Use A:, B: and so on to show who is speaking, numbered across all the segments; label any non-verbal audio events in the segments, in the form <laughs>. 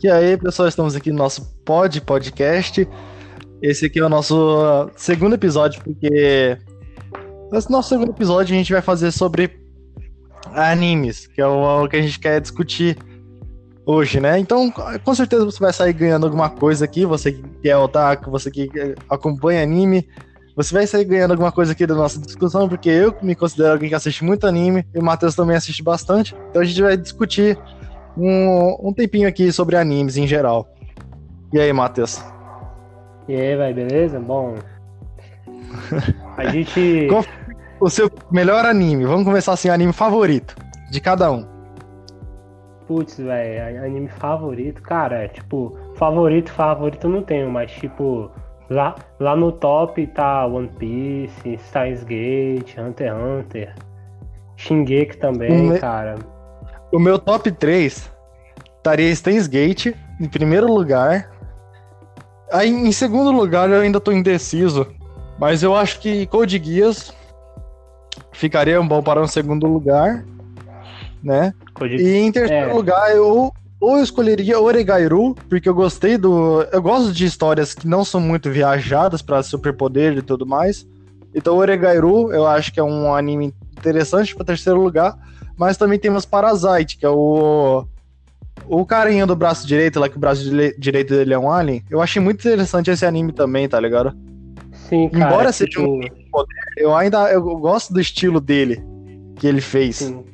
A: E aí, pessoal, estamos aqui no nosso Pod Podcast. Esse aqui é o nosso segundo episódio, porque nesse nosso segundo episódio a gente vai fazer sobre animes, que é o que a gente quer discutir hoje, né? Então, com certeza você vai sair ganhando alguma coisa aqui, você que é otaku, você que acompanha anime, você vai sair ganhando alguma coisa aqui da nossa discussão, porque eu me considero alguém que assiste muito anime, e o Matheus também assiste bastante, então a gente vai discutir um, um tempinho aqui sobre animes em geral. E aí, Matheus?
B: E aí, vai, beleza? Bom. A gente. <laughs>
A: Qual o seu melhor anime? Vamos começar assim, anime favorito de cada um.
B: Putz, velho, anime favorito, cara, tipo, favorito, favorito eu não tenho, mas tipo, lá, lá no top tá One Piece, Steins Gate, Hunter x Hunter, Shingeki também, cara.
A: O meu top 3 estaria Steins Gate em primeiro lugar. Aí em segundo lugar eu ainda tô indeciso, mas eu acho que Code Geass ficaria bom para um segundo lugar, né? Code... E em terceiro é. lugar eu ou eu escolheria Oregairu, porque eu gostei do. Eu gosto de histórias que não são muito viajadas para superpoder e tudo mais. Então, Oregairu, eu acho que é um anime interessante para terceiro lugar. Mas também temos Parasite, que é o. O carinha do braço direito, lá que o braço direito dele é um alien. Eu achei muito interessante esse anime também, tá ligado?
B: Sim, cara.
A: Embora seja tipo... um poder, eu ainda eu gosto do estilo dele, que ele fez.
B: Sim.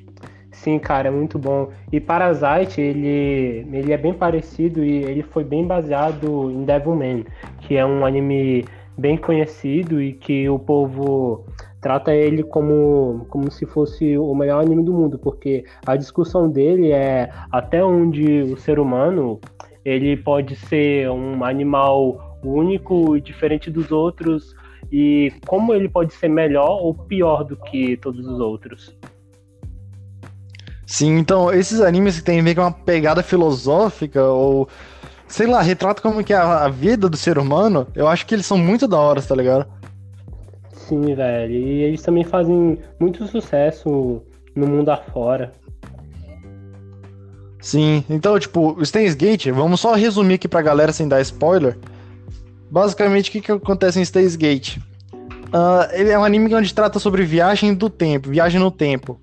B: Sim, cara, é muito bom. E Parasite, ele, ele é bem parecido e ele foi bem baseado em Devilman, que é um anime bem conhecido e que o povo trata ele como, como se fosse o melhor anime do mundo, porque a discussão dele é até onde o ser humano ele pode ser um animal único e diferente dos outros e como ele pode ser melhor ou pior do que todos os outros.
A: Sim, então esses animes que tem meio que uma pegada filosófica ou sei lá, retrata como que é a vida do ser humano, eu acho que eles são muito da hora, tá ligado?
B: Sim, velho. E eles também fazem muito sucesso no mundo afora.
A: Sim, então, tipo, o Gate, vamos só resumir aqui pra galera sem dar spoiler. Basicamente, o que, que acontece em Steins Gate? Uh, ele é um anime onde trata sobre viagem do tempo, viagem no tempo.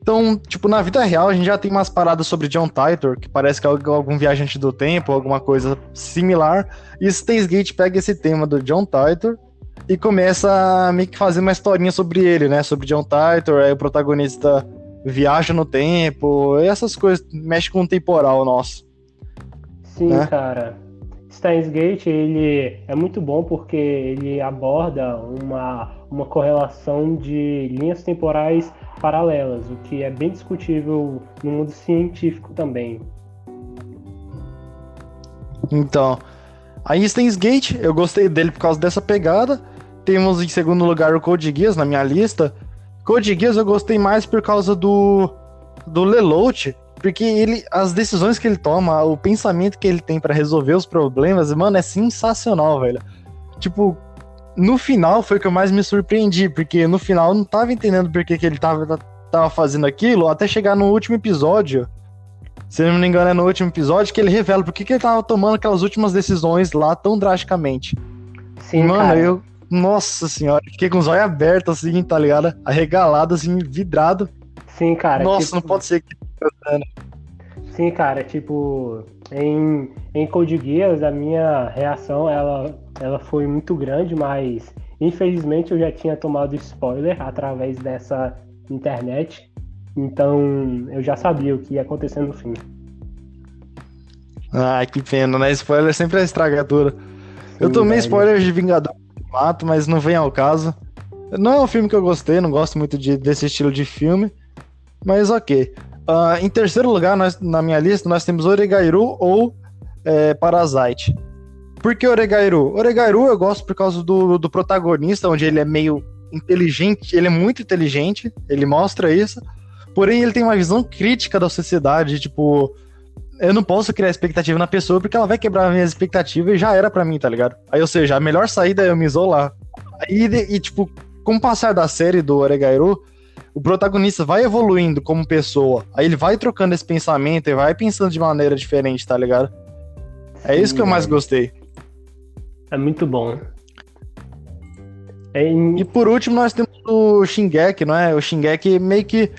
A: Então, tipo, na vida real, a gente já tem umas paradas sobre John Titor, que parece que é algum viajante do tempo, alguma coisa similar. E Steins Gate pega esse tema do John Titor e começa a meio que fazer uma historinha sobre ele, né? Sobre John Titor, aí o protagonista viaja no tempo, essas coisas, mexe com o temporal nosso.
B: Sim, né? cara. Steins Gate, ele é muito bom porque ele aborda uma, uma correlação de linhas temporais paralelas, o que é bem discutível no mundo científico também.
A: Então, a Steins Gate, eu gostei dele por causa dessa pegada. Temos em segundo lugar o Code Geass na minha lista. Code Geass eu gostei mais por causa do do Lelouch, porque ele as decisões que ele toma, o pensamento que ele tem para resolver os problemas, mano, é sensacional, velho. Tipo, no final foi que eu mais me surpreendi, porque no final eu não tava entendendo por que, que ele tava, tava fazendo aquilo, até chegar no último episódio. Se não me engano, é no último episódio que ele revela por que, que ele tava tomando aquelas últimas decisões lá tão drasticamente.
B: Sim, Mano, cara. eu
A: nossa senhora, fiquei com os olhos abertos, assim, tá ligado? Arregalado, assim, vidrado.
B: Sim, cara.
A: Nossa, tipo... não pode ser que.
B: Sim, cara, tipo, em, em Code Geass, a minha reação, ela, ela foi muito grande, mas infelizmente eu já tinha tomado spoiler através dessa internet, então eu já sabia o que ia acontecer no fim.
A: Ai, que pena, né? Spoiler sempre é estragadora. Eu tomei spoiler de Vingador mato, mas não vem ao caso. Não é um filme que eu gostei, não gosto muito de, desse estilo de filme, mas ok. Uh, em terceiro lugar, nós, na minha lista, nós temos Oregairu ou é, Parasite. Por que Oregairu? Oregairu eu gosto por causa do, do protagonista, onde ele é meio inteligente, ele é muito inteligente, ele mostra isso, porém ele tem uma visão crítica da sociedade, tipo, eu não posso criar expectativa na pessoa porque ela vai quebrar minhas expectativas e já era para mim, tá ligado? Aí, ou seja, a melhor saída é eu me isolar. Aí, e, tipo, com o passar da série do Oregairu, o protagonista vai evoluindo como pessoa. Aí ele vai trocando esse pensamento e vai pensando de maneira diferente, tá ligado? É isso que eu mais gostei.
B: É muito bom.
A: É em... E por último, nós temos o Shingeki, não é? O Shingeki meio que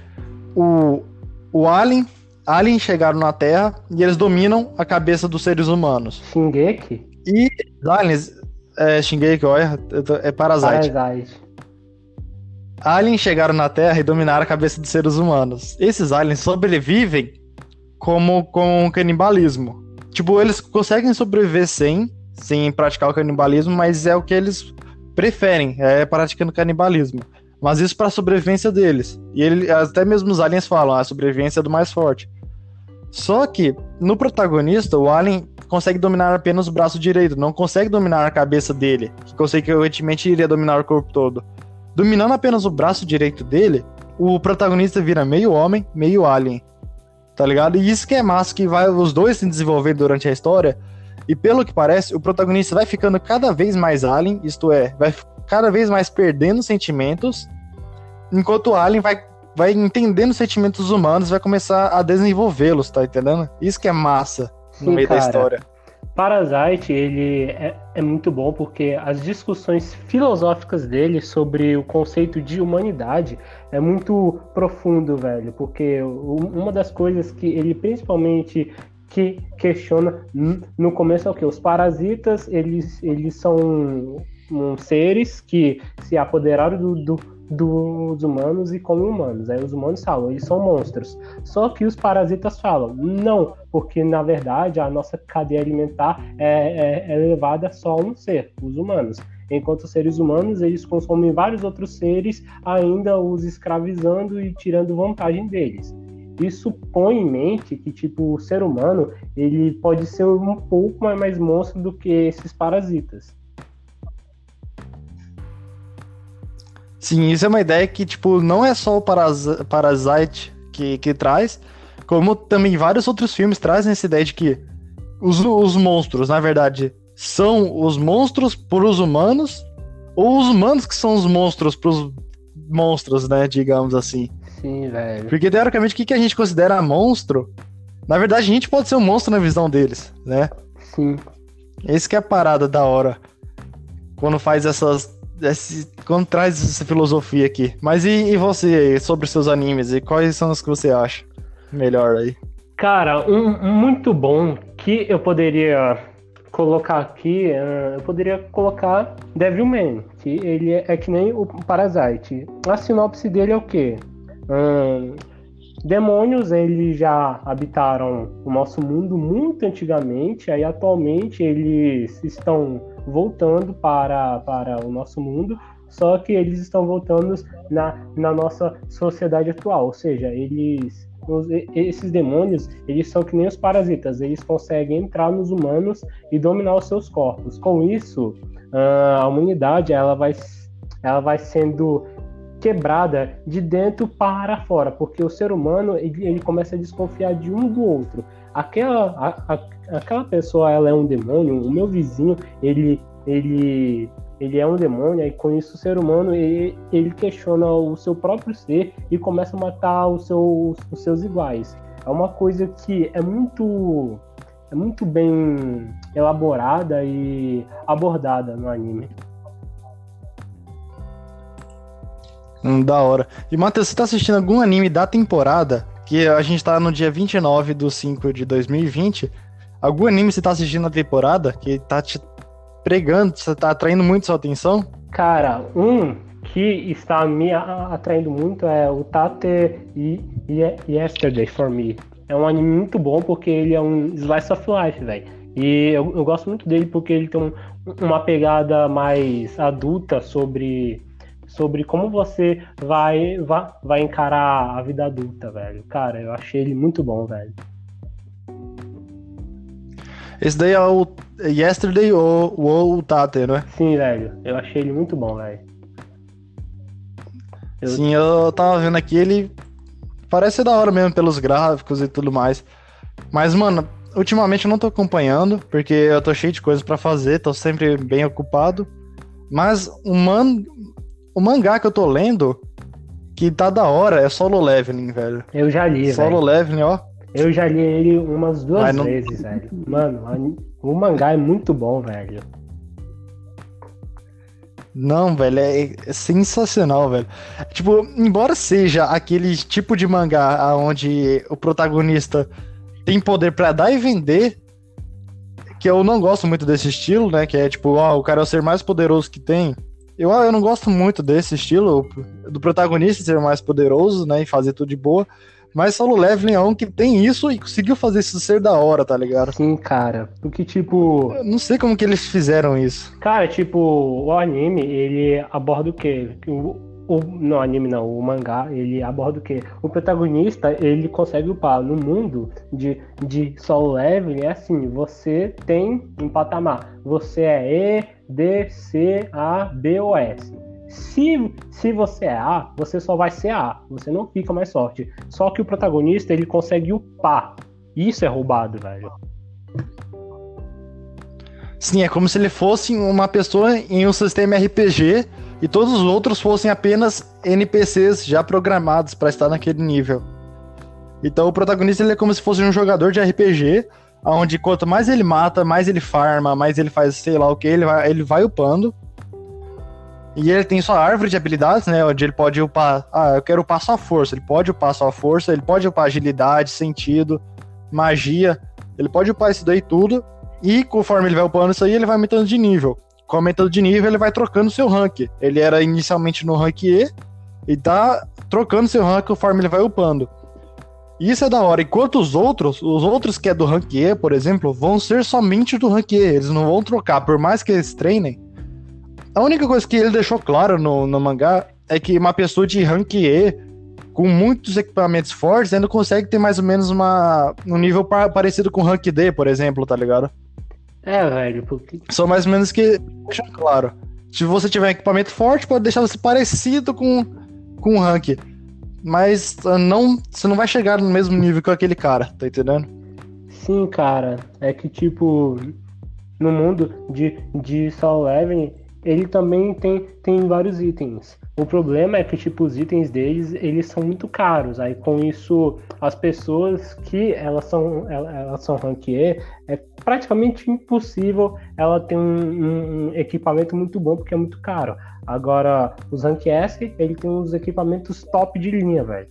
A: o, o Alien, Alien chegaram na Terra e eles dominam a cabeça dos seres humanos.
B: Shingeki?
A: E aliens, é, Shingeki, olha, é Parasite.
B: Parasite.
A: Aliens chegaram na Terra e dominaram a cabeça dos seres humanos. Esses aliens sobrevivem como com canibalismo. Tipo, eles conseguem sobreviver sem, sem praticar o canibalismo, mas é o que eles preferem, é praticando canibalismo. Mas isso para sobrevivência deles. E ele, até mesmo os aliens falam, a sobrevivência é do mais forte. Só que no protagonista, o alien consegue dominar apenas o braço direito, não consegue dominar a cabeça dele, que consequentemente iria dominar o corpo todo. Dominando apenas o braço direito dele, o protagonista vira meio homem, meio alien. Tá ligado? E isso que é massa, que vai os dois se desenvolvendo durante a história. E pelo que parece, o protagonista vai ficando cada vez mais alien, isto é, vai cada vez mais perdendo sentimentos, enquanto o alien vai, vai entendendo os sentimentos humanos, vai começar a desenvolvê-los, tá entendendo? Isso que é massa no Sim, meio cara. da história.
B: Parasite, ele é, é, muito bom porque as discussões filosóficas dele sobre o conceito de humanidade é muito profundo, velho. Porque uma das coisas que ele principalmente que questiona no começo é o que? Os parasitas, eles, eles são um, seres que se apoderaram do, do, dos humanos e comem humanos. Aí os humanos falam, eles são monstros. Só que os parasitas falam, não, porque na verdade a nossa cadeia alimentar é, é, é levada só a um ser, os humanos. Enquanto os seres humanos, eles consomem vários outros seres, ainda os escravizando e tirando vantagem deles. Isso põe em mente que, tipo, o ser humano, ele pode ser um pouco mais monstro do que esses parasitas.
A: Sim, isso é uma ideia que, tipo, não é só o Parasite que, que traz, como também vários outros filmes trazem essa ideia de que os, os monstros, na verdade, são os monstros para os humanos, ou os humanos que são os monstros para os monstros, né, digamos assim.
B: Sim, velho.
A: Porque, teoricamente, o que, que a gente considera monstro, na verdade, a gente pode ser um monstro na visão deles, né?
B: Sim.
A: Esse que é a parada da hora. Quando faz essas esse, quando traz essa filosofia aqui. Mas e, e você sobre seus animes? E quais são os que você acha melhor aí?
B: Cara, um, muito bom que eu poderia colocar aqui, uh, eu poderia colocar Devilman, que ele é, é, que nem o Parasite. A sinopse dele é o quê? Demônios, eles já habitaram o nosso mundo muito antigamente, aí atualmente eles estão voltando para, para o nosso mundo, só que eles estão voltando na, na nossa sociedade atual, ou seja, eles esses demônios, eles são que nem os parasitas, eles conseguem entrar nos humanos e dominar os seus corpos. Com isso, a humanidade ela vai, ela vai sendo quebrada de dentro para fora, porque o ser humano ele, ele começa a desconfiar de um do outro. Aquela, a, a, aquela pessoa ela é um demônio, o meu vizinho ele, ele, ele é um demônio, e com isso o ser humano ele, ele questiona o seu próprio ser e começa a matar os seus, os seus iguais. É uma coisa que é muito, é muito bem elaborada e abordada no anime.
A: Hum, da hora. E, Matheus, você tá assistindo algum anime da temporada? Que a gente tá no dia 29 do 5 de 2020. Algum anime você tá assistindo na temporada que tá te pregando, você tá atraindo muito sua atenção?
B: Cara, um que está me atraindo muito é o Tate Yesterday for Me. É um anime muito bom porque ele é um slice of life, velho. E eu, eu, gosto muito dele porque ele tem um, uma pegada mais adulta sobre sobre como você vai, vai, vai encarar a vida adulta, velho. Cara, eu achei ele muito bom, velho.
A: Esse daí é o Yesterday ou o Tate, não é?
B: Sim, velho. Eu achei ele muito bom, velho.
A: Eu... Sim, eu tava vendo aqui, ele parece ser da hora mesmo pelos gráficos e tudo mais. Mas, mano, ultimamente eu não tô acompanhando, porque eu tô cheio de coisas para fazer, tô sempre bem ocupado. Mas o, man, o mangá que eu tô lendo, que tá da hora é Solo Leveling, velho.
B: Eu já li,
A: Solo
B: velho.
A: Leveling, ó.
B: Eu já li ele umas duas
A: não-
B: vezes, velho. Mano, o mangá é muito bom, velho.
A: Não, velho, é, é sensacional, velho. Tipo, embora seja aquele tipo de mangá onde o protagonista tem poder pra dar e vender, que eu não gosto muito desse estilo, né? Que é tipo, ó, o cara é o ser mais poderoso que tem. Eu, eu não gosto muito desse estilo, do protagonista ser mais poderoso, né? E fazer tudo de boa. Mas Solo Leveling é um que tem isso e conseguiu fazer isso ser da hora, tá ligado?
B: Sim, cara. Porque, tipo.
A: Eu não sei como que eles fizeram isso.
B: Cara, tipo, o anime, ele aborda o quê? O, o, não, anime não, o mangá, ele aborda o quê? O protagonista, ele consegue upar no mundo de, de solo leveling, é assim, você tem um patamar, você é E, D, C, A, B ou S. Se, se você é A, você só vai ser A, você não fica mais sorte. Só que o protagonista, ele consegue upar. Isso é roubado, velho.
A: Sim, é como se ele fosse uma pessoa em um sistema RPG e todos os outros fossem apenas NPCs já programados para estar naquele nível. Então o protagonista ele é como se fosse um jogador de RPG, onde quanto mais ele mata, mais ele farma, mais ele faz sei lá o que, ele vai, ele vai upando. E ele tem sua árvore de habilidades, né? Onde ele pode upar. Ah, eu quero upar só força. Ele pode upar só força, ele pode upar agilidade, sentido, magia. Ele pode upar isso daí tudo. E conforme ele vai upando isso aí, ele vai aumentando de nível. Com aumentando de nível, ele vai trocando seu rank. Ele era inicialmente no rank E e tá trocando seu rank conforme ele vai upando. Isso é da hora. Enquanto os outros, os outros que é do rank E, por exemplo, vão ser somente do rank E. Eles não vão trocar, por mais que eles treinem. A única coisa que ele deixou claro no, no mangá é que uma pessoa de rank E, com muitos equipamentos fortes, ainda consegue ter mais ou menos uma, um nível pa- parecido com rank D, por exemplo, tá ligado?
B: É, velho, porque
A: São mais ou menos que deixam claro. Se você tiver equipamento forte, pode deixar você parecido com, com o rank. Mas ah, não, você não vai chegar no mesmo nível que aquele cara, tá entendendo?
B: Sim, cara, é que tipo, no mundo de, de Soul Leveling, ele também tem, tem vários itens. O problema é que, tipo, os itens deles, eles são muito caros. Aí, com isso, as pessoas que elas são, elas, são rank E, é praticamente impossível ela ter um, um equipamento muito bom, porque é muito caro. Agora, os rank S, ele tem uns equipamentos top de linha, velho.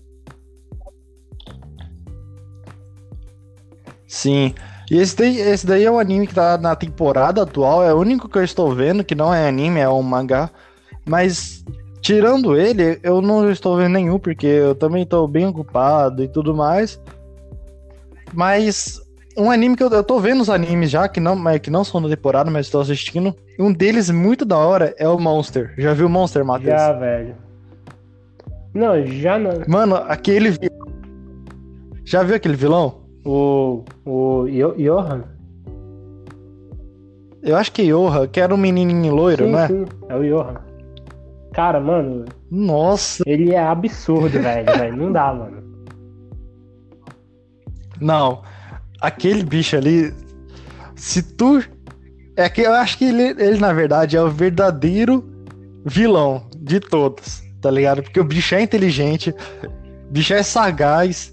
A: Sim. E esse daí, esse daí é o anime que tá na temporada atual, é o único que eu estou vendo, que não é anime, é um mangá. Mas, tirando ele, eu não estou vendo nenhum, porque eu também estou bem ocupado e tudo mais. Mas, um anime que eu, eu tô vendo os animes já, que não, que não são da temporada, mas estou assistindo. Um deles muito da hora é o Monster. Já viu o Monster, Matheus?
B: Já, velho. Não, já não.
A: Mano, aquele. Já viu aquele vilão?
B: O, o Johan?
A: Eu acho que Yoha, que era um menininho loiro,
B: sim,
A: né?
B: sim, é o Johan. Cara, mano,
A: Nossa.
B: ele é absurdo, velho, velho. Não dá, mano.
A: Não. Aquele bicho ali. Se tu. É que eu acho que ele, ele, na verdade, é o verdadeiro vilão de todos, tá ligado? Porque o bicho é inteligente, o bicho é sagaz.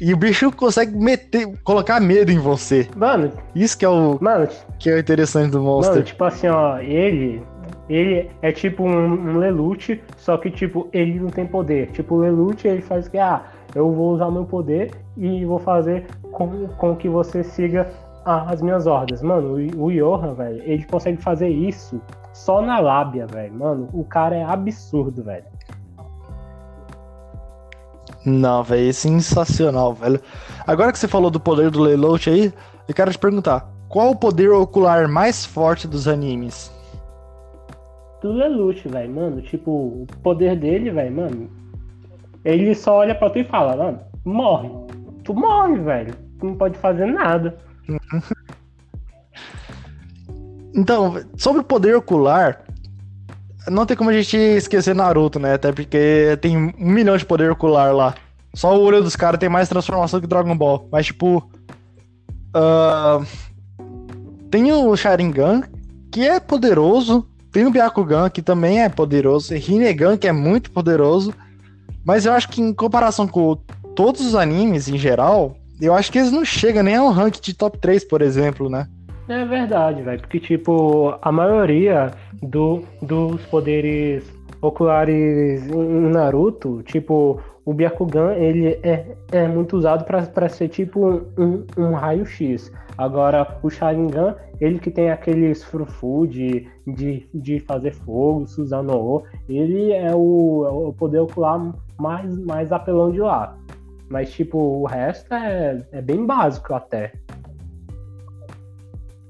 A: E o bicho consegue meter, colocar medo em você.
B: Mano,
A: Isso que é o,
B: mano,
A: que é o interessante do
B: mano,
A: Monster.
B: tipo assim, ó, ele. Ele é tipo um, um Lelouch, só que, tipo, ele não tem poder. Tipo, o Lelouch, ele faz que, ah, eu vou usar meu poder e vou fazer com, com que você siga as minhas ordens. Mano, o, o Johan, velho, ele consegue fazer isso só na lábia, velho. Mano, o cara é absurdo, velho.
A: Não, velho, é sensacional, velho. Agora que você falou do poder do Lelouch aí, eu quero te perguntar: qual o poder ocular mais forte dos animes?
B: do Lelouch, velho, mano. Tipo, o poder dele, velho, mano. Ele só olha pra tu e fala, mano, morre. Tu morre, velho. Tu não pode fazer nada.
A: Então, sobre o poder ocular, não tem como a gente esquecer Naruto, né? Até porque tem um milhão de poder ocular lá. Só o olho dos caras tem mais transformação que Dragon Ball. Mas, tipo. ah, tem o Sharingan, que é poderoso. Tem o Byakugan, que também é poderoso. Rinnegan, que é muito poderoso. Mas eu acho que em comparação com todos os animes em geral, eu acho que eles não chegam nem ao rank de top 3, por exemplo, né?
B: É verdade, velho. Porque, tipo, a maioria do, dos poderes oculares em Naruto, tipo, o Byakugan, ele é, é muito usado para ser tipo um, um raio-x. Agora, o Sharingan, ele que tem aqueles frufu de, de, de fazer fogo, Susanoo, ele é o, é o poder ocular mais, mais apelão de lá. Mas, tipo, o resto é, é bem básico até.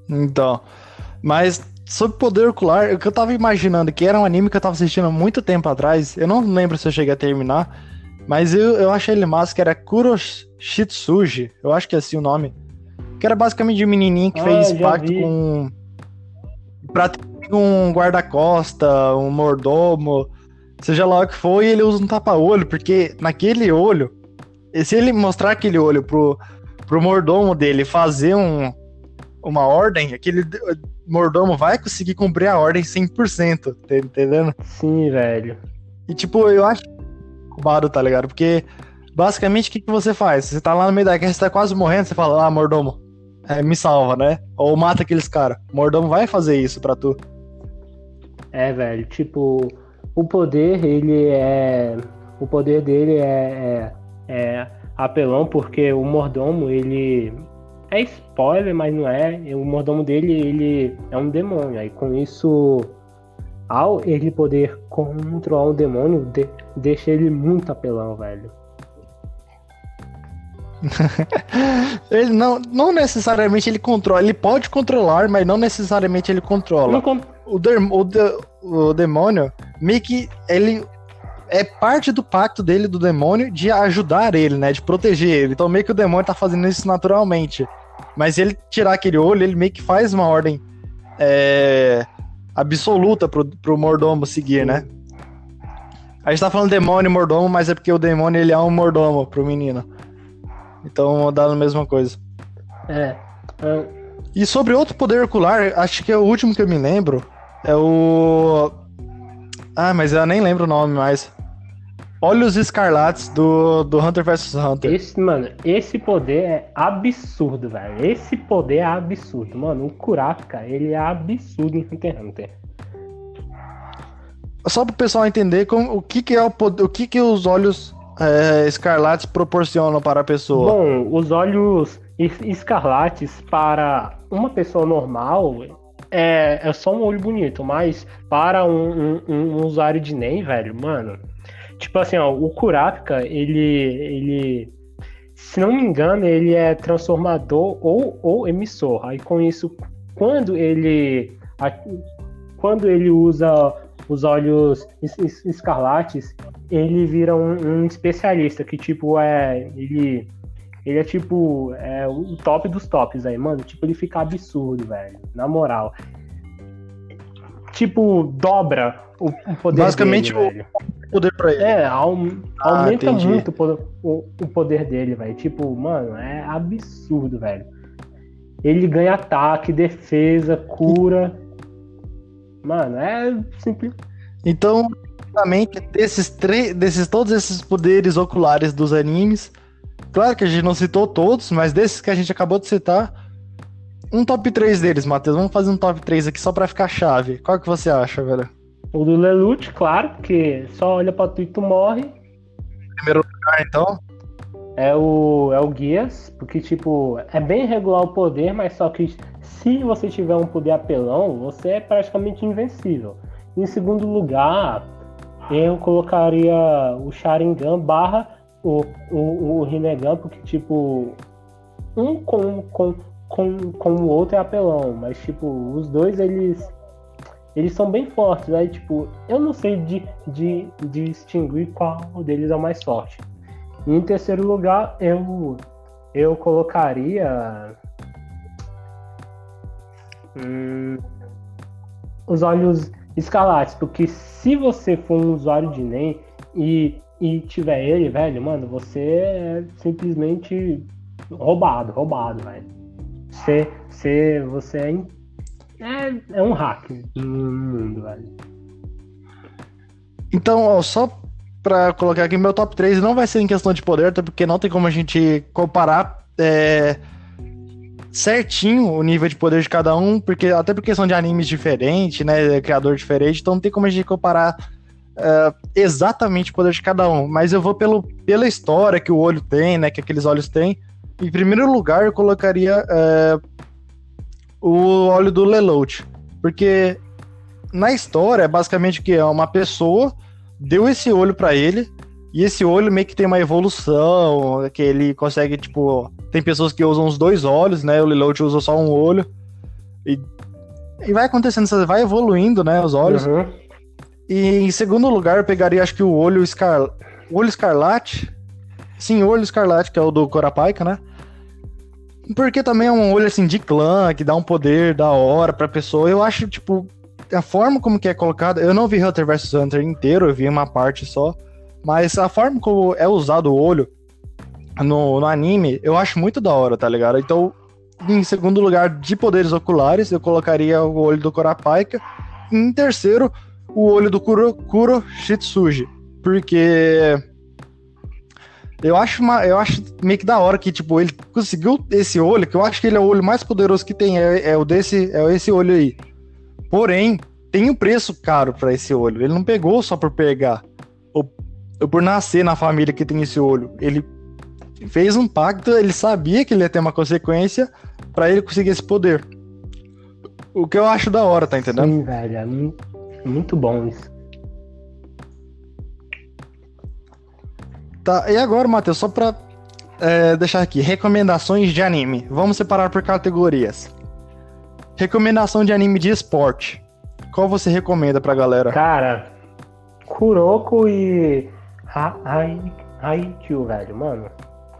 A: Então, mas sobre poder ocular, o que eu tava imaginando, que era um anime que eu tava assistindo há muito tempo atrás, eu não lembro se eu cheguei a terminar, mas eu, eu achei ele massa, que era Kuroshitsuji, eu acho que é assim o nome, que era basicamente um menininho que ah, fez pacto vi. com... pra ter um guarda-costa, um mordomo, seja lá o que for, e ele usa um tapa-olho, porque naquele olho, se ele mostrar aquele olho pro, pro mordomo dele fazer um, uma ordem, aquele mordomo vai conseguir cumprir a ordem 100%, tá entendendo?
B: Sim, velho.
A: E tipo, eu acho roubado, tá ligado? Porque basicamente o que, que você faz? Você tá lá no meio da guerra, você tá quase morrendo, você fala, ah, mordomo, é, me salva, né? Ou mata aqueles caras. Mordomo vai fazer isso pra tu.
B: É, velho, tipo, o poder, ele é. O poder dele é, é, é apelão, porque o mordomo, ele é spoiler, mas não é. O mordomo dele, ele é um demônio. Aí com isso, ao ele poder controlar um demônio, de, deixa ele muito apelão, velho. <laughs>
A: ele não, não necessariamente ele controla, ele pode controlar, mas não necessariamente ele controla. Con... O, de, o, de, o demônio, meio que ele é parte do pacto dele, do demônio, de ajudar ele, né? De proteger ele. Então meio que o demônio tá fazendo isso naturalmente. Mas ele tirar aquele olho, ele meio que faz uma ordem é, absoluta pro, pro mordomo seguir, né? A gente tá falando demônio e mordomo, mas é porque o demônio ele é um mordomo pro menino. Então dá a mesma coisa.
B: É. é.
A: E sobre outro poder ocular, acho que é o último que eu me lembro. É o. Ah, mas eu nem lembro o nome mais. Olhos escarlates do, do Hunter vs Hunter.
B: Esse, mano, esse poder é absurdo, velho. Esse poder é absurdo. Mano, o Kurapika, ele é absurdo em Hunter x Hunter.
A: Só pro pessoal entender como, o que que é o poder, o que que os olhos é, escarlates proporcionam para a pessoa.
B: Bom, os olhos escarlates para uma pessoa normal é, é só um olho bonito, mas para um, um, um usuário de NEM, velho, mano, Tipo assim, ó, o Kurapika, ele, ele, se não me engano, ele é transformador ou, ou emissor. Aí com isso, quando ele, quando ele usa os olhos escarlates, ele vira um, um, especialista que tipo é ele ele é tipo é o top dos tops aí, mano. Tipo ele fica absurdo, velho. Na moral, tipo dobra o, o poder
A: Basicamente
B: dele,
A: o poder pra ele.
B: É, aum, ah, aumenta muito o, o, poder dele, velho. Tipo, mano, é absurdo, velho. Ele ganha ataque, defesa, cura. Mano, é simples.
A: Então, basicamente, desses, três, desses todos esses poderes oculares dos animes, claro que a gente não citou todos, mas desses que a gente acabou de citar, um top 3 deles, Matheus. Vamos fazer um top 3 aqui só pra ficar chave. Qual que você acha, velho?
B: O do Lelouch, claro, porque só olha pra tu e tu morre.
A: Primeiro lugar, então?
B: É o, é o Guias, porque, tipo, é bem regular o poder, mas só que se você tiver um poder apelão, você é praticamente invencível. Em segundo lugar, eu colocaria o Sharingan barra o, o, o Rinnegan, porque, tipo, um com, com, com, com o outro é apelão, mas, tipo, os dois, eles eles são bem fortes. Aí, tipo, eu não sei de, de, de distinguir qual deles é o mais forte. E em terceiro lugar, eu, eu colocaria. Hum, os olhos escalates, porque se você for um usuário de NEM e, e tiver ele, velho, mano, você é simplesmente roubado, roubado, velho. Você, você, você é é, é um hack no mundo, velho.
A: Então, ó, só pra colocar aqui meu top 3 não vai ser em questão de poder, até porque não tem como a gente comparar é, certinho o nível de poder de cada um, porque até porque são de animes diferentes, né? Criador diferente, então não tem como a gente comparar uh, exatamente o poder de cada um. Mas eu vou pelo, pela história que o olho tem, né? Que aqueles olhos têm. Em primeiro lugar, eu colocaria uh, o olho do Lelouch. Porque na história, é basicamente que é uma pessoa deu esse olho para ele, e esse olho meio que tem uma evolução, que ele consegue, tipo. Tem pessoas que usam os dois olhos, né? O Lelouch usa só um olho. E, e vai acontecendo, vai evoluindo, né? Os olhos. Uhum. E em segundo lugar, eu pegaria, acho que o olho, escar... o olho escarlate. Sim, o olho escarlate, que é o do Corapaika, né? Porque também é um olho assim de clã, que dá um poder da hora pra pessoa. Eu acho, tipo, a forma como que é colocada. Eu não vi Hunter vs Hunter inteiro, eu vi uma parte só. Mas a forma como é usado o olho no, no anime, eu acho muito da hora, tá ligado? Então, em segundo lugar, de poderes oculares, eu colocaria o olho do Korapaika. E em terceiro, o olho do Kuro, Kuro Shitsuji. Porque eu acho, uma, eu acho meio que da hora que, tipo, ele conseguiu esse olho, que eu acho que ele é o olho mais poderoso que tem, é, é o desse, é esse olho aí. Porém, tem um preço caro para esse olho. Ele não pegou só por pegar, ou, ou por nascer na família que tem esse olho. Ele fez um pacto, ele sabia que ele ia ter uma consequência para ele conseguir esse poder. O que eu acho da hora, tá entendendo?
B: Sim, velho, é muito bom isso.
A: Tá, e agora, Matheus, só pra é, deixar aqui, recomendações de anime. Vamos separar por categorias. Recomendação de anime de esporte. Qual você recomenda pra galera?
B: Cara, Kuroko e Haikyuu, velho, mano.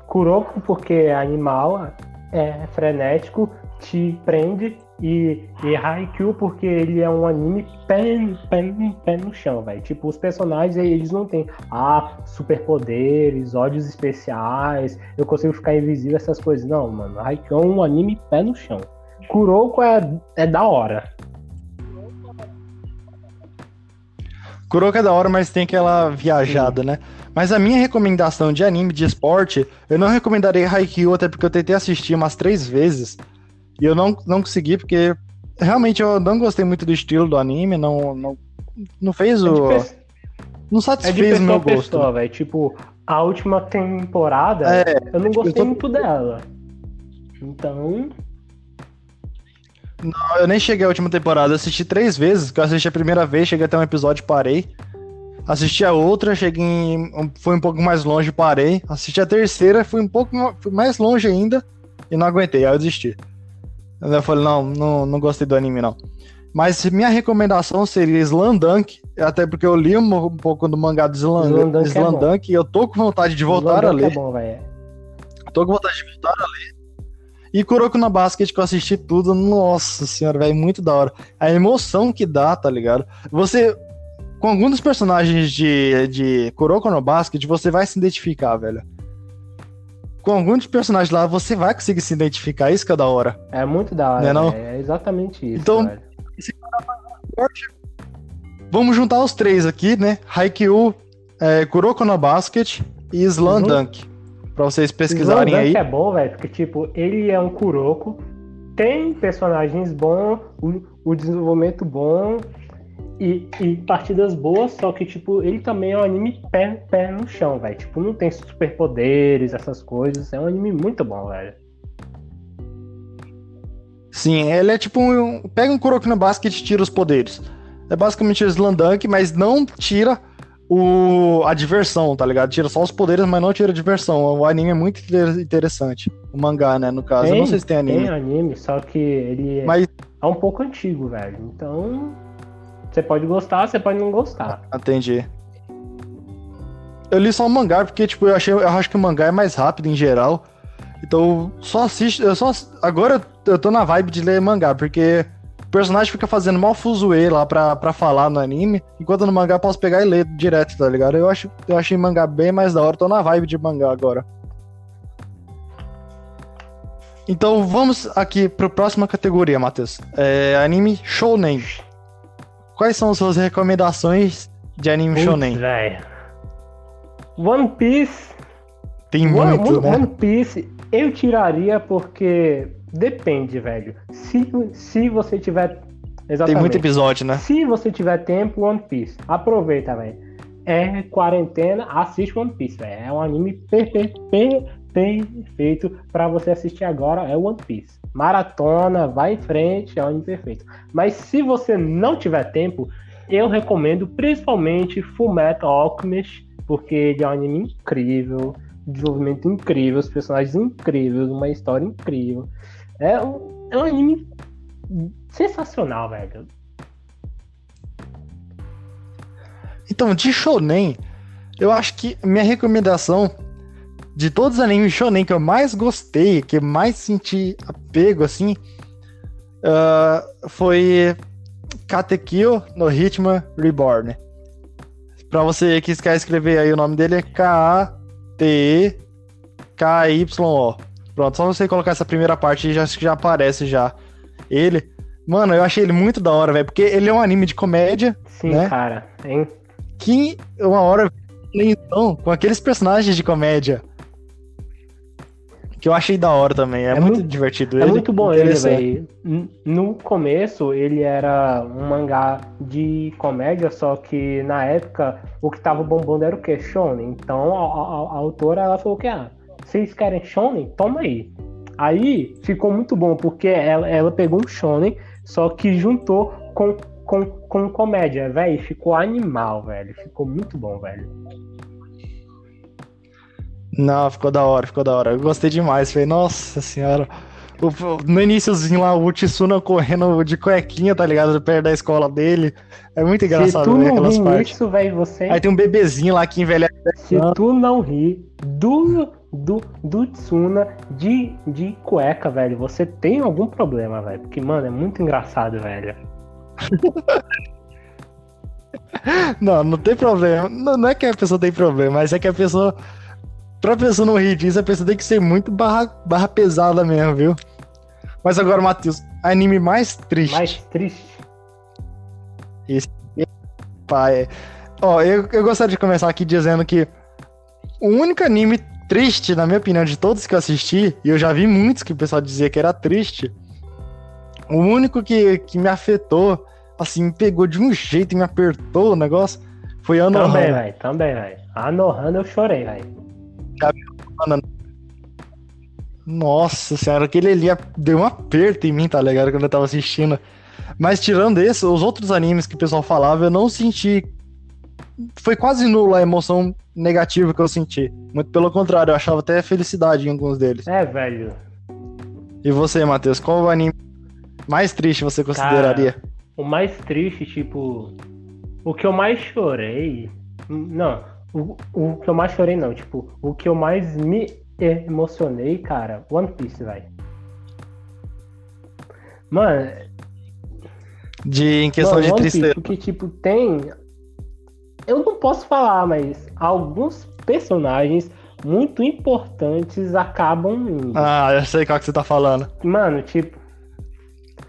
B: Kuroko porque é animal, é frenético, te prende e, e Haikyuu porque ele é um anime pé, pé, pé no chão, velho. Tipo, os personagens, eles não têm, ah, superpoderes, ódios especiais, eu consigo ficar invisível, essas coisas. Não, mano. Haikyuu é um anime pé no chão. Kuroko é, é da hora.
A: Kuroko é da hora, mas tem aquela viajada, Sim. né? Mas a minha recomendação de anime de esporte, eu não recomendaria Haikyuu, até porque eu tentei assistir umas três vezes. E eu não, não consegui, porque realmente eu não gostei muito do estilo do anime, não, não, não fez é o. Não satisfez é o meu gosto.
B: Pessoa, tipo, a última temporada, é, eu não tipo, gostei eu tô... muito dela. Então.
A: Não, eu nem cheguei à última temporada, eu assisti três vezes, eu assisti a primeira vez, cheguei até um episódio e parei. Assisti a outra, cheguei em, foi um pouco mais longe, parei. Assisti a terceira, fui um pouco mais longe ainda e não aguentei, aí eu desisti. Eu falei, não, não, não gostei do anime, não. Mas minha recomendação seria Slandunk, até porque eu li um, pouco do mangá do Slandunk, Slandunk é e eu tô com vontade de voltar a ler. É bom, véio. tô com vontade de voltar a ler. E Kuroko na Basket, que eu assisti tudo, nossa senhora, velho, muito da hora. A emoção que dá, tá ligado? Você, com alguns dos personagens de, de Kuroko no Basket, você vai se identificar, velho com algum dos personagens lá, você vai conseguir se identificar. Isso que é da hora.
B: É muito da hora. Não é, não? é exatamente isso.
A: Então, esse Vamos juntar os três aqui, né? Haikyuu, é, Kuroko no Basket e Slam uhum. Dunk. Pra vocês pesquisarem Slam aí.
B: é bom, velho, porque, tipo, ele é um Kuroko, tem personagens bons, o, o desenvolvimento bom, e, e, partidas boas, só que, tipo, ele também é um anime pé, pé no chão, velho. Tipo, não tem superpoderes, essas coisas. É um anime muito bom, velho.
A: Sim, ele é tipo um. Pega um Kuroko no Basket e tira os poderes. É basicamente o Slandunk, mas não tira o, a diversão, tá ligado? Tira só os poderes, mas não tira a diversão. O anime é muito interessante. O mangá, né, no caso. Tem, Eu não sei se tem anime.
B: Tem anime, só que ele
A: mas...
B: é um pouco antigo, velho. Então você pode gostar, você pode não gostar.
A: Entendi. Eu li só o mangá, porque, tipo, eu, achei, eu acho que o mangá é mais rápido em geral. Então, só assisto. Eu só, agora eu tô na vibe de ler mangá, porque o personagem fica fazendo mal fuzuê lá pra, pra falar no anime, enquanto no mangá eu posso pegar e ler direto, tá ligado? Eu, acho, eu achei mangá bem mais da hora, tô na vibe de mangá agora. Então vamos aqui pra próxima categoria, Matheus. É anime Shounen. Quais são suas recomendações de anime Putz, shonen?
B: Véio. One Piece.
A: Tem muito,
B: One,
A: né?
B: One Piece eu tiraria porque depende, velho. Se, se você tiver.
A: Tem
B: Exatamente.
A: muito episódio, né?
B: Se você tiver tempo, One Piece. Aproveita, velho. É quarentena, assiste One Piece, velho. É um anime per- per- per- perfeito pra você assistir agora. É One Piece. Maratona, vai em frente, é um anime perfeito. Mas se você não tiver tempo, eu recomendo principalmente Fullmetal Alchemist, porque ele é um anime incrível, desenvolvimento incrível, os personagens incríveis, uma história incrível. É um, é um anime sensacional, velho.
A: Então, de shonen, eu acho que minha recomendação de todos os animes shonen que eu mais gostei, que eu mais senti apego, assim, ah, foi Katekyo no Hitman Reborn. Pra você que quer escrever aí, o nome dele é K-A-T-E-K-Y-O. Pronto, só você colocar essa primeira parte e já, acho que já aparece já. Ele, mano, eu achei ele muito da hora, velho, porque ele é um anime de comédia,
B: Sim,
A: Né?
B: cara. Hein?
A: que uma hora então, com aqueles personagens de comédia. Que eu achei da hora também. É,
B: É
A: muito,
B: muito-
A: divertido
B: É
A: ele.
B: muito bom ele, velho. No começo, ele era um mangá de comédia, só que na época o que tava bombando era o que? Shonen. Então a, a- a autora ela falou que, ah, vocês querem Shonen? Toma aí. Aí ficou muito bom, porque ela, ela pegou um Shonen, só que juntou com, com, com comédia, velho. Ficou animal, velho. Ficou muito bom, velho.
A: Não, ficou da hora, ficou da hora. Eu gostei demais. Falei, nossa senhora. No iníciozinho lá, o Tsuna correndo de cuequinha, tá ligado? Perto da escola dele. É muito engraçado
B: tu
A: ver
B: não
A: aquelas
B: ri
A: partes.
B: nisso, velho, você.
A: Aí tem um bebezinho lá que envelhece.
B: Se tu não rir do, do, do Tsuna de, de cueca, velho, você tem algum problema, velho. Porque, mano, é muito engraçado, velho. <laughs>
A: Não, não tem problema. Não, não é que a pessoa tem problema, mas é que a pessoa. Pra pessoa não rir disso, a pessoa tem que ser muito barra, barra pesada mesmo, viu? Mas agora, Matheus, anime mais triste.
B: Mais triste.
A: pai. Ó, eu, eu gostaria de começar aqui dizendo que o único anime triste, na minha opinião, de todos que eu assisti, e eu já vi muitos que o pessoal dizia que era triste, o único que, que me afetou, assim, me pegou de um jeito e me apertou o negócio, foi
B: Também,
A: Anohana.
B: velho, também, velho. A Nohana eu chorei, velho.
A: Nossa senhora, aquele ali deu um aperto em mim, tá ligado? Quando eu tava assistindo. Mas tirando esse, os outros animes que o pessoal falava, eu não senti. Foi quase nula a emoção negativa que eu senti. Muito pelo contrário, eu achava até felicidade em alguns deles.
B: É, velho.
A: E você, Matheus, qual o anime mais triste você consideraria?
B: O mais triste, tipo. O que eu mais chorei. Não. O, o que eu mais chorei, não. Tipo, o que eu mais me emocionei, cara. One Piece, velho. Mano,
A: De, em questão
B: Mano,
A: de
B: One Piece,
A: tristeza.
B: Porque, tipo, tem. Eu não posso falar, mas alguns personagens muito importantes acabam indo.
A: Ah, eu sei qual que você tá falando.
B: Mano, tipo.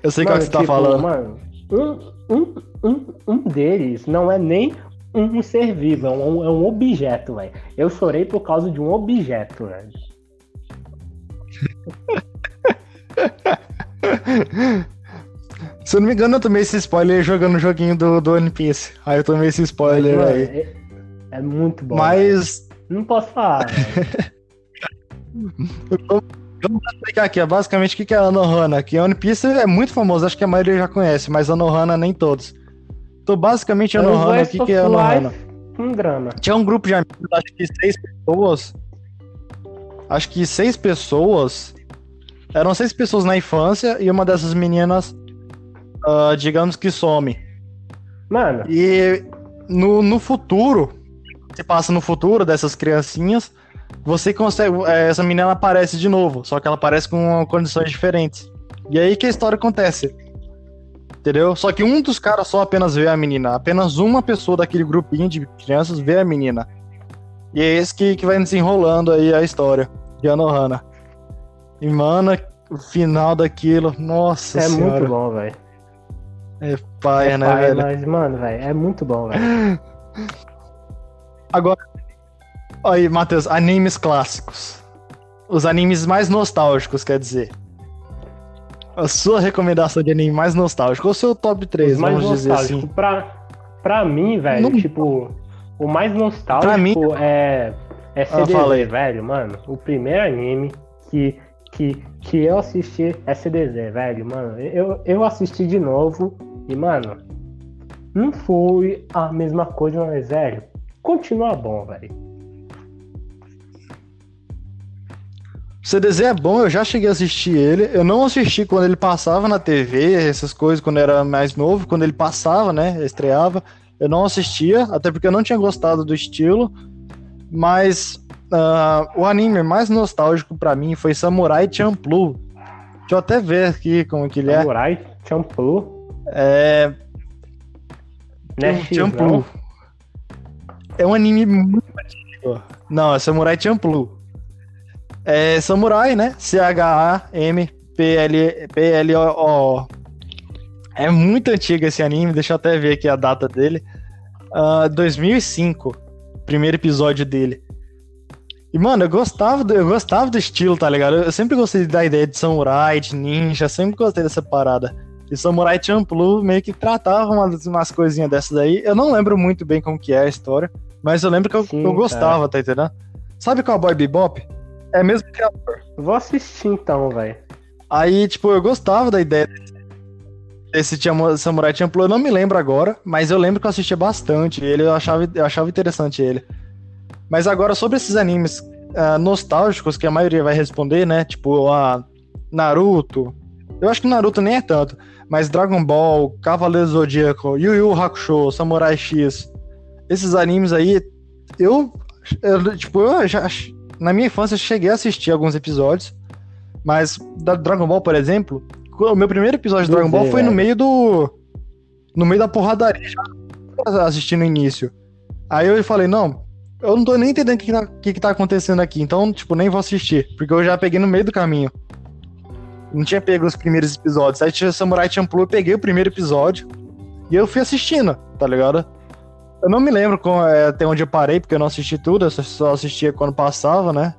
A: Eu sei qual
B: mano,
A: que você tá
B: tipo,
A: falando.
B: Mano, um, um, um, um deles não é nem um ser vivo, é um, é um objeto, velho. Eu chorei por causa de um objeto, velho. <laughs>
A: Se eu não me engano, eu tomei esse spoiler jogando o joguinho do, do One Piece. Aí eu tomei esse spoiler
B: Mano,
A: aí.
B: é, é muito bom.
A: Mas
B: Não posso falar. <laughs>
A: Vamos explicar aqui, basicamente o que que é a Anohana. Que One Piece é muito famoso, acho que a maioria já conhece, mas a Anohana nem todos. Então, basicamente, a Anohana, o que que é Anohana?
B: Um.
A: Tinha um grupo de amigos, acho que seis pessoas. Acho que seis pessoas. Eram seis pessoas na infância e uma dessas meninas, ah, digamos que some.
B: Mano,
A: E no, no futuro, se passa no futuro dessas criancinhas, você consegue. é, Essa menina aparece de novo, só que ela aparece com condições diferentes. E aí que a história acontece. Entendeu? Só que um dos caras só apenas vê a menina. Apenas uma pessoa daquele grupinho de crianças vê a menina. E é esse que, que vai desenrolando aí a história de Anohana. E, mano, o final daquilo, nossa
B: é
A: senhora.
B: muito bom, velho.
A: É paia,
B: É
A: né,
B: pai,
A: velho?
B: Mas, mano, velho, é muito bom, velho. <laughs>
A: Agora, Aí, Matheus, animes clássicos. Os animes mais nostálgicos, quer dizer. A sua recomendação de anime mais nostálgico. Ou o seu top 3,
B: Os mais
A: vamos dizer assim.
B: Pra, pra mim, velho,
A: Não-
B: tipo, o mais nostálgico
A: mim-
B: é, é CDZ,
A: fala aí.
B: velho, mano. O primeiro anime que, que, que eu assisti é CDZ, velho, mano. Eu, eu assisti de novo e, mano, não foi a mesma coisa, mas, velho, continua bom, velho.
A: CDZ é bom, eu já cheguei a assistir ele. Eu não assisti quando ele passava na TV, essas coisas, quando eu era mais novo, quando ele passava, né? Estreava. Eu não assistia, até porque eu não tinha gostado do estilo. Mas ah, o anime mais nostálgico pra mim foi Samurai Champloo. Deixa eu até ver aqui como que ele é.
B: Samurai Champloo,
A: É.
B: né,
A: Champloo. É um anime muito antigo. Não, é Samurai Champloo. É Samurai, né? C-H-A-M-P-L-O. É muito antigo esse anime, deixa eu até ver aqui a data dele. Ah, 2005, primeiro episódio dele. E, mano, eu gostava, do, eu gostava do estilo, tá ligado? Eu sempre gostei da ideia de samurai, de ninja, sempre gostei dessa parada. E Samurai Champloo meio que tratava umas, umas coisinhas dessas aí. Eu não lembro muito bem como que é a história, mas eu lembro que eu,
B: Sim,
A: eu gostava, tá entendendo? Sabe Cowboy Bebop? É mesmo criador.
B: Vou assistir então, velho.
A: Aí, tipo, eu gostava da ideia desse Samurai Champloo. Eu não me lembro agora, mas eu lembro que eu assistia bastante ele. Eu achava, eu achava interessante ele. Mas agora, sobre esses animes ah, nostálgicos, que a maioria vai responder, né? Tipo, a Naruto. Eu acho que Naruto nem é tanto. Mas Dragon Ball, Cavaleiro do Zodíaco, Yu Yu Hakusho, Samurai X. Esses animes aí, eu, eu, tipo, eu já na minha infância eu cheguei a assistir alguns episódios, mas da Dragon Ball, por exemplo, o meu primeiro episódio de Dragon Ball foi no
B: velho.
A: meio do no meio da porradaria, já assistindo no início. Aí eu falei, não, eu não tô nem entendendo o que, tá- que que tá acontecendo aqui, então, tipo, nem vou assistir, porque eu já peguei no meio do caminho. Não tinha pego os primeiros episódios. Aí tinha Samurai Champloo, eu peguei o primeiro episódio e eu fui assistindo, tá ligado? Eu não me lembro com, é, até onde eu parei, porque eu não assisti tudo, eu só- assistia quando passava, né?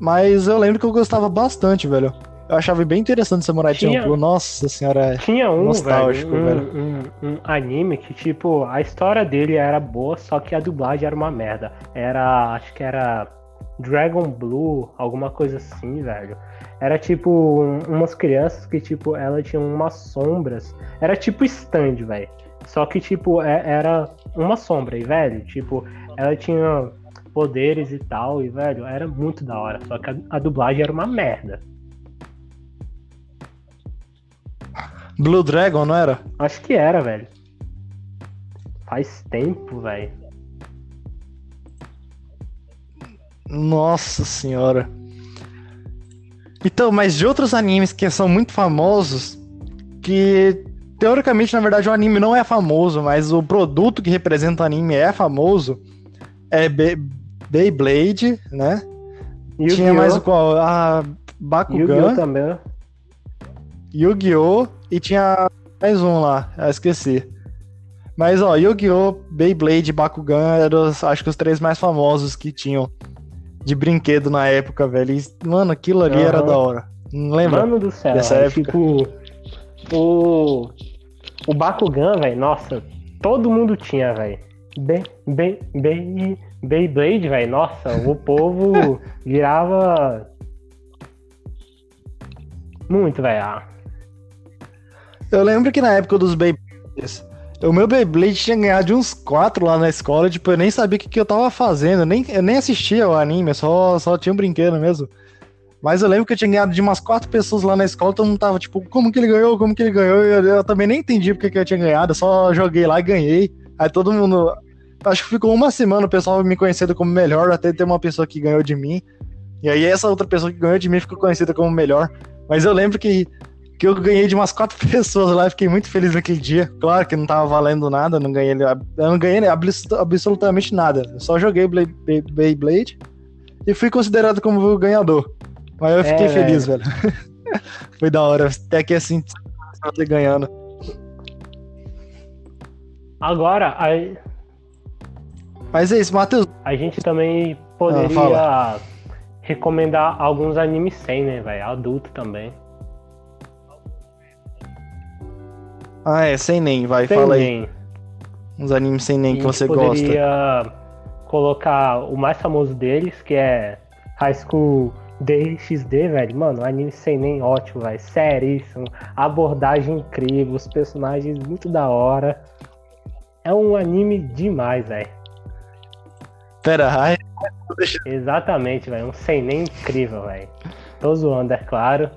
A: Mas eu lembro que eu gostava bastante, velho. Eu achava bem interessante Samurai Champloo. Nossa senhora,
B: Tinha um,
A: Nostálgico,
B: velho, um,
A: velho.
B: um- um anime que, tipo, a história dele era boa, só que a dublagem era uma merda. Era, acho que era Dragon Blue, alguma coisa assim, velho. Era tipo um- umas crianças que, tipo, ela tinha umas sombras. Era tipo stand, velho. Só que, tipo, é- era uma sombra, e, velho, tipo, ela tinha poderes e tal, e, velho, era muito da hora. Só que a, a dublagem era uma merda.
A: Blue Dragon, não era?
B: Acho que era, velho. Faz tempo, velho.
A: Nossa senhora. Então, mas de outros animes que são muito famosos, que teoricamente, na verdade, o anime não é famoso, mas o produto que representa o anime é famoso, é Be- Beyblade, né? Tinha mais o qual? A
B: Yu-Gi-Oh!
A: Bakugan,
B: também.
A: Yu-Gi-Oh! e tinha mais um lá, eu esqueci. Mas ó, Yu-Gi-Oh!, Beyblade e Bakugan eram, os- acho que os três mais famosos que tinham de brinquedo na época, velho. E, mano, aquilo ali era
B: Aham.
A: da hora. Não lembra?
B: Mano do céu,
A: dessa época?
B: tipo. O. O Bakugan, velho, nossa, todo mundo tinha, velho. Bem, bem, bem. Beyblade, velho, nossa, o povo <laughs> virava. Muito, velho. Ah,
A: Eu lembro que na época dos Beyblades, o meu Beyblade tinha ganhado de uns quatro lá na escola, tipo, eu nem sabia o que, que eu tava fazendo, eu nem, eu nem assistia o anime, eu só, só tinha um brinquedo mesmo. Mas eu lembro que eu tinha ganhado de umas quatro pessoas lá na escola, todo mundo tava tipo, como que ele ganhou, como que ele ganhou, eu, eu também nem entendi porque que eu tinha ganhado, eu só joguei lá e ganhei. Aí todo mundo, acho que ficou uma semana o pessoal me conhecendo como melhor, até ter uma pessoa que ganhou de mim. E aí essa outra pessoa que ganhou de mim ficou conhecida como melhor. Mas eu lembro que que eu ganhei de umas quatro <laughs> pessoas lá, e fiquei muito feliz naquele dia. Claro que não tava valendo nada, não ganhei, eu não ganhei abs- absolutamente nada. Eu só joguei Blade- Bey- Beyblade e fui considerado como o ganhador. Mas eu fiquei
B: É,
A: feliz, velho. <laughs> Foi da hora. Até que assim, você ganhando.
B: Agora, aí.
A: Mas é isso, Matheus.
B: A gente também poderia ah, recomendar alguns animes sem, né, velho? Adulto também.
A: Ah, é, sem nem, vai, sem fala nem. aí. Uns animes sem nem que você
B: poderia
A: gosta.
B: poderia colocar o mais famoso deles, que é High School DXD, velho. Mano, anime sem nem ótimo, velho. Seríssimo. Abordagem incrível, os personagens muito da hora. É um anime demais, velho.
A: Pera, ai.
B: Exatamente, velho. Um sem nem incrível, velho. Tô zoando, é claro.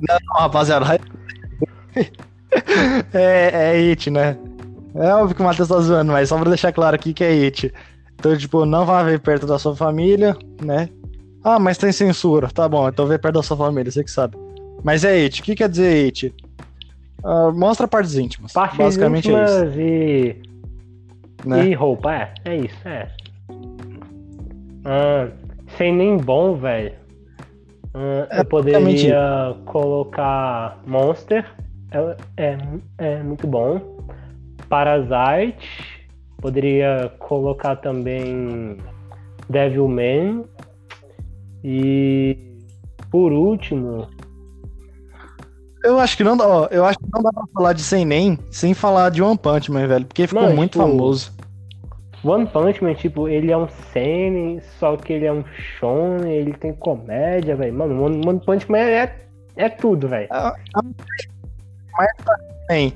A: Não, rapaziada. <laughs> é, é It, né? É óbvio que o Matheus tá zoando, mas só pra deixar claro aqui que é It. Então, tipo, não vá ver perto da sua família, né? Ah, mas tem censura. Tá bom, então vê perto da sua família, você que sabe. Mas é It. O que quer dizer It? Uh, mostra partes íntimas.
B: Partes Basicamente íntimas é isso. e. Né? E roupa, é. É isso, é. Ah, sem nem bom, velho. Ah, é eu poderia colocar Monster. É, é, é muito bom. Parasite. Poderia colocar também Devilman. E por último.
A: Eu acho que não dá, ó, eu acho que não dá pra falar de Sem Nem sem falar de One Punch Man, velho, porque ficou muito tipo, famoso.
B: One Punch Man, tipo, ele é um seinen, só que ele é um shonen, ele tem comédia, velho. Mano, One, One Punch Man é, é tudo, velho. É,
A: mas também.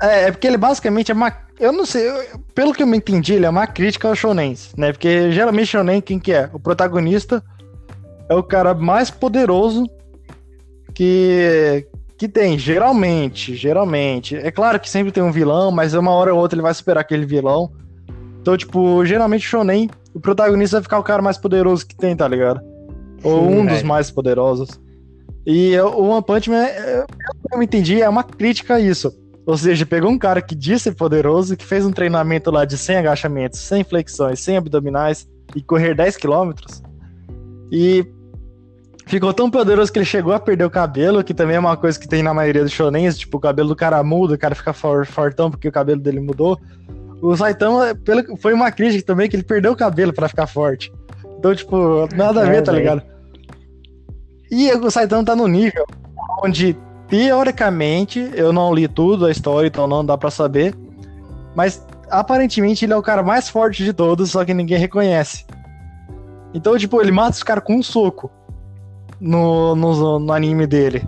A: É, é porque ele basicamente é uma. Eu não sei, eu, pelo que eu me entendi, ele é uma crítica ao shonen, né? Porque geralmente shonen, quem que é? O protagonista é o cara mais poderoso que, que tem, geralmente, geralmente. É claro que sempre tem um vilão, mas uma hora ou outra ele vai superar aquele vilão. Então, tipo, geralmente shonen, o protagonista vai ficar o cara mais poderoso que tem, tá ligado? Ou Sim, um é. dos mais poderosos. E o One Punch Man, eu, eu entendi, é uma crítica a isso. Ou seja, pegou um cara que disse ser poderoso, que fez um treinamento lá de 100 agachamentos, 100 flexões, 100 abdominais e correr 10 quilômetros. E ficou tão poderoso que ele chegou a perder o cabelo, que também é uma coisa que tem na maioria dos shonens, tipo, o cabelo do cara muda, o cara fica for, fortão porque o cabelo dele mudou. O Saitama, pelo, foi uma crítica também que ele perdeu o cabelo para ficar forte. Então, tipo, nada a ver, é, tá ligado? E o Saitama tá no nível onde, teoricamente, eu não li tudo a história, então não dá para saber, mas aparentemente ele é o cara mais forte de todos, só que ninguém reconhece. Então, tipo, ele mata os caras com um soco no, no, no, anime dele.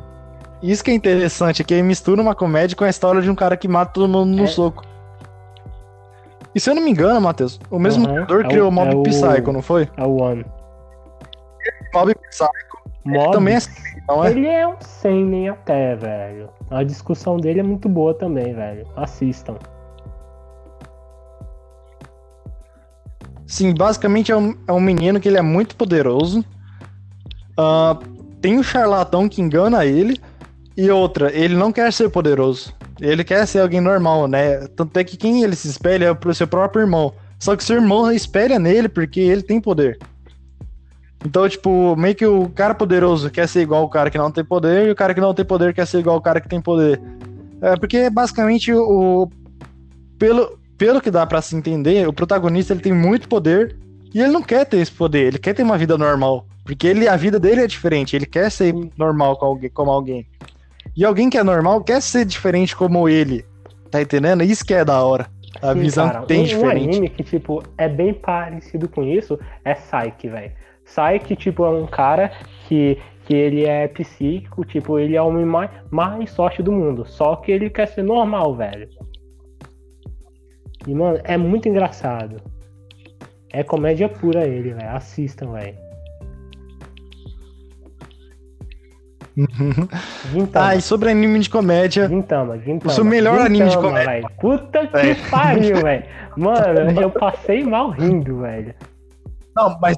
A: Isso que é interessante, é que ele mistura uma comédia com a história de um cara que mata todo mundo no é. soco. E se eu não me engano, Matheus, o mesmo uhum. criador é criou o Mob é Psycho, o... não foi?
B: É o One.
A: Mob Psycho. Mob, também é assim,
B: não é? Ele é um nem até, velho. A discussão dele é muito boa também, velho. Assistam.
A: Sim, basicamente é um, é um menino que ele é muito poderoso. Uh, tem um charlatão que engana ele. E outra, ele não quer ser poderoso. Ele quer ser alguém normal, né? Tanto é que quem ele se espelha é pro seu próprio irmão. Só que seu irmão espelha nele porque ele tem poder. Então, tipo, meio que o cara poderoso quer ser igual o cara que não tem poder, e o cara que não tem poder quer ser igual o cara que tem poder. É porque basicamente o. Pelo, pelo que dá para se entender, o protagonista ele tem muito poder e ele não quer ter esse poder, ele quer ter uma vida normal. Porque ele, a vida dele é diferente, ele quer ser normal com alguém, como alguém. E alguém que é normal quer ser diferente como ele. Tá entendendo? Isso que é da hora. A Sim, visão cara, tem um, diferente. Um
B: anime que, tipo, é bem parecido com isso é Psyche, velho. Psyche, tipo, é um cara que, que ele é psíquico, tipo, ele é o homem mais, mais sorte do mundo. Só que ele quer ser normal, velho. E, mano, é muito engraçado. É comédia pura ele, velho. Assistam, velho.
A: Ah, e sobre anime de comédia.
B: Gintama, Gintama.
A: O seu melhor Gintama, anime de comédia. Véio.
B: Puta que é. pariu, velho. Mano, eu passei mal rindo, velho.
A: Não, mas.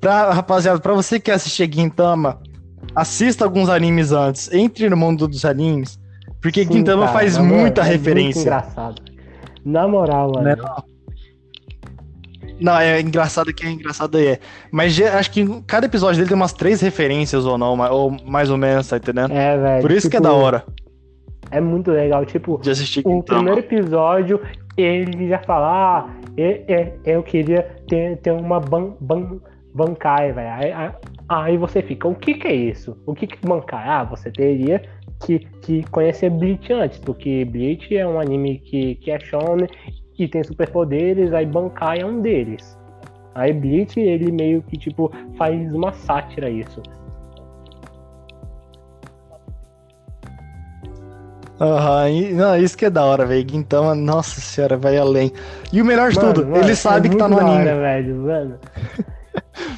A: Pra, rapaziada, pra você que assistir Gintama, assista alguns animes antes. Entre no mundo dos animes. Porque Sim, Gintama cara, faz muita é referência. Muito
B: engraçado. Na moral, mano. Né?
A: Não, é engraçado que é engraçado aí é. Mas acho que cada episódio dele tem umas três referências ou não, ou mais ou menos, tá entendendo?
B: É, velho.
A: Por isso tipo, que é da tipo, hora.
B: É muito legal. Tipo,
A: De assistir
B: o
A: Gintama.
B: primeiro episódio, ele já fala, ah, eu, eu, queria ter, ter uma ban, ban, bancai, velho. Aí, aí- aí você fica, o que que é isso? O que que é bancai? Ah, você teria que, que conhecer Bleach antes, porque Bleach é um anime que, que é shonen e tem superpoderes, aí bancai é um deles. Aí Bleach, ele meio que, tipo, faz uma sátira a isso.
A: Aham, não, isso que é da hora, velho. Gintama, nossa senhora, vai além. E o melhor de
B: Mano,
A: tudo,
B: mano,
A: ele
B: é
A: sabe que tá no anime.
B: hora, velho, mano. <laughs>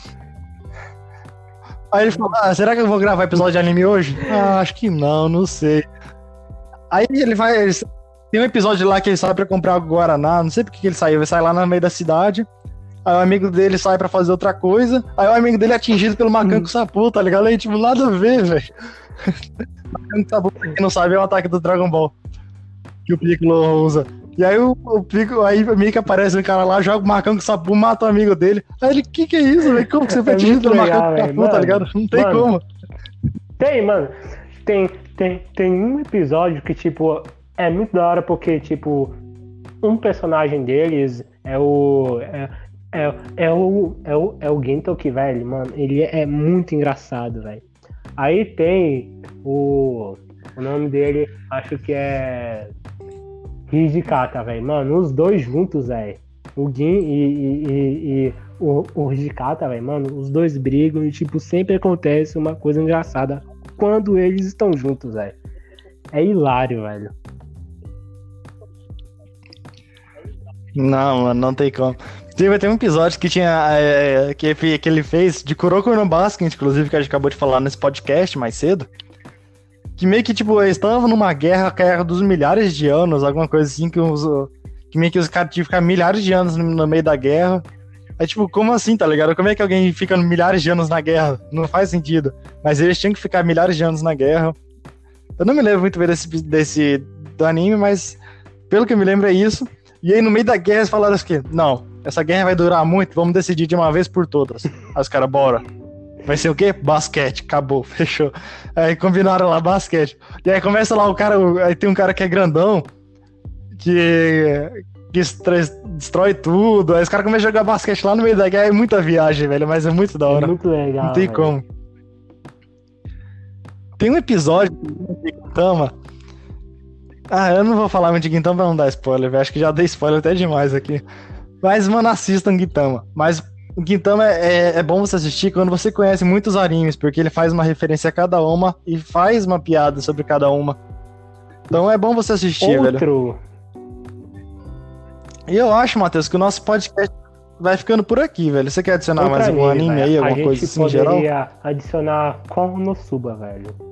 A: Aí ele fala, ah, será que eu vou gravar episódio de anime hoje? Ah, acho que não, não sei. Aí ele vai. ele- Tem um episódio lá que ele sai pra comprar Guaraná, não sei porque que ele saiu, ele sai lá no meio da cidade. Aí o amigo dele sai pra fazer outra coisa. Aí o amigo dele é atingido pelo macaco sapu, tá ligado? Aí, tipo, nada a ver, velho. <laughs> macaco sapu, pra quem não sabe, é o ataque do Dragon Ball. Que o Piccolo usa. E aí o, o Piccolo, aí meio que aparece um cara lá, joga o macaco sapu, mata o amigo dele. Aí ele, que que é isso, velho? Como que você foi
B: É
A: atingido pelo
B: legal,
A: sapu, tá ligado? Não tem
B: mano.
A: como.
B: Tem, mano. Tem, tem, tem um episódio que, tipo, é muito da hora porque, tipo, um personagem deles é o. É, é, é o. É o, é o Gentoki, velho, mano. Ele é muito engraçado, velho. Aí tem o. O nome dele, acho que é. Hijikata, velho. Mano, os dois juntos, velho. O Gin e, e, e- e o, o velho, mano, os dois brigam e, tipo, sempre acontece uma coisa engraçada quando eles estão juntos, velho. É hilário, velho.
A: Não, mano, não tem como. Teve até um episódio que tinha. é, que, que ele fez de Kuroko no Basket, inclusive, que a gente acabou de falar nesse podcast mais cedo. Que meio que, tipo, eles estavam numa guerra, guerra dos milhares de anos, alguma coisa assim, que, os, que meio que os caras tinham que ficar milhares de anos no, no meio da guerra. Aí, tipo, como assim, tá ligado? Como é que alguém fica milhares de anos na guerra? Não faz sentido. Mas eles tinham que ficar milhares de anos na guerra. Eu não me lembro muito bem desse, desse do anime, mas pelo que eu me lembro é isso. E aí, no meio da guerra, eles falaram assim: não, essa guerra vai durar muito, vamos decidir de uma vez por todas. Aí os caras, bora. Vai ser o quê? Basquete. Acabou, <laughs> fechou. Aí combinaram lá basquete. E aí começa lá o cara, aí tem um cara que é grandão, que, que destrói tudo. Aí os caras começam a jogar basquete lá no meio da guerra. É muita viagem, velho, mas é muito da
B: É
A: hora.
B: muito legal.
A: Não tem
B: velho.
A: como. Tem um episódio de Gintama. Ah, eu não vou falar muito de Gintama pra não dar spoiler, velho. Acho que já dei spoiler até demais aqui. Mas, mano, assistam Gintama. Mas o Gintama é, é bom você assistir quando você conhece muitos animes, porque ele faz uma referência a cada uma e faz uma piada sobre cada uma. Então é bom você assistir, velho.
B: Outro.
A: E eu acho, Matheus, que o nosso podcast vai ficando por aqui, velho. Você quer adicionar
B: outro
A: mais algum anime
B: velho.
A: aí,
B: A
A: alguma coisa assim em geral?
B: poderia adicionar Konosuba, velho.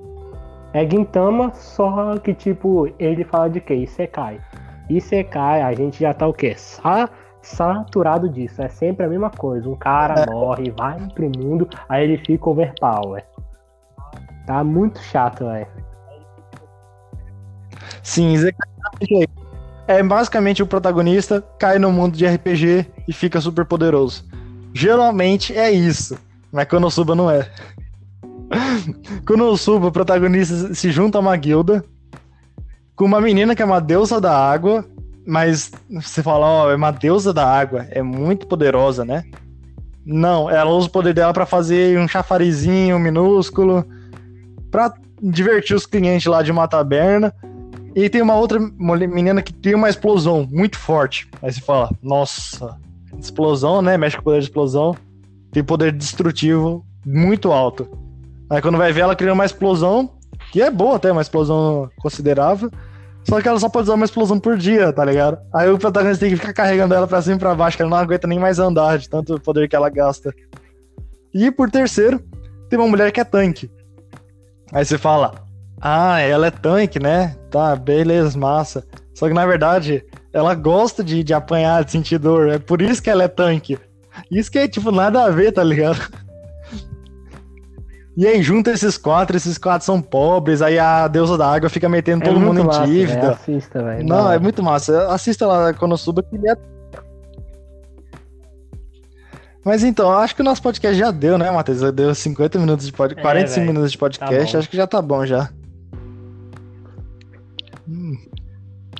B: É Gintama, só que, tipo, ele fala de quê? Isekai. Isekai, a gente já tá o quê? Sa saturado disso. É sempre a mesma coisa. Um cara
A: É.
B: morre, vai pro mundo, aí ele fica overpower. Tá muito chato, velho.
A: Sim, Zekai é basicamente o protagonista cai no mundo de RPG e fica super poderoso. Geralmente é isso, mas Konosuba não é. <laughs> Konosuba, o protagonista se junta a uma guilda com uma menina que é uma deusa da água, mas você fala, ó, é uma deusa da água, é muito poderosa, né? Não, ela usa o poder dela pra fazer um chafarizinho minúsculo, pra divertir os clientes lá de uma taberna. E tem uma outra menina que tem uma explosão muito forte. Aí você fala, nossa, explosão, né? Mexe com o poder de explosão. Tem poder destrutivo muito alto. Aí quando vai ver, ela cria uma explosão, que é boa até, uma explosão considerável. Só que ela só pode usar uma explosão por dia, tá ligado? Aí o protagonista tem que ficar carregando ela pra cima e pra baixo, que ela não aguenta nem mais andar de tanto poder que ela gasta. E por terceiro, tem uma mulher que é tanque. Aí você fala, ah, ela é tanque, né? Tá, beleza, massa. Só que na verdade, ela gosta de, de apanhar, de sentir dor. É por isso que ela é tanque. Isso que é, tipo, nada a ver, tá ligado? E aí, junta esses quatro, esses quatro são pobres, aí a deusa da água fica metendo todo mundo em
B: É massa,
A: dívida.
B: velho. Assista, velho.
A: Não, é muito massa. Assista lá Konosuba que ele é. Mas então, acho que o nosso podcast já deu, né, Matheus? Já Deu 50 minutos de podcast,
B: É,
A: 45
B: velho.
A: minutos de podcast,
B: bom.
A: acho que já tá bom já.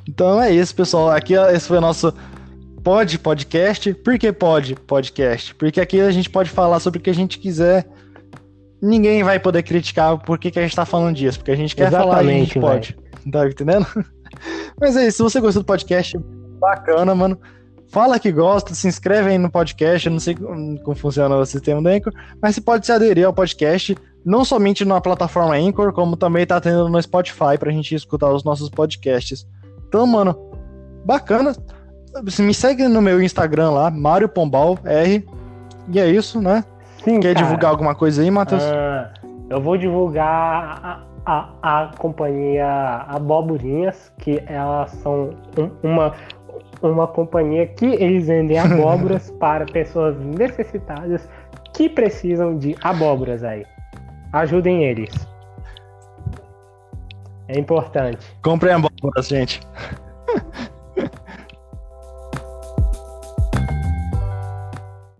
A: Então é isso, pessoal. Aqui esse foi o nosso Pod Podcast. Por que Pod Podcast? Porque aqui a gente pode falar sobre o que a gente quiser. Ninguém vai poder criticar por que, que a gente tá falando disso, porque a gente quer
B: Exatamente,
A: falar e a gente pode. Tá entendendo? <laughs> Mas é isso, se você gostou do podcast, bacana, mano. Fala que gosta, se inscreve aí no podcast. Eu não sei como funciona o sistema do Anchor, mas você pode se aderir ao podcast, não somente na plataforma Anchor, como também tá tendo no Spotify pra gente escutar os nossos podcasts. Então, mano, bacana. Me segue no meu Instagram lá, Mário Pombal R. E é isso, né?
B: Sim,
A: Quer
B: cara.
A: divulgar alguma coisa aí, Matheus?
B: Ah, eu vou divulgar a, a, a companhia Aboburinhas, que elas são um- uma, uma companhia que eles vendem abóboras <laughs> para pessoas necessitadas que precisam de abóboras aí. Ajudem eles. É importante.
A: Comprem a bola, gente. <laughs>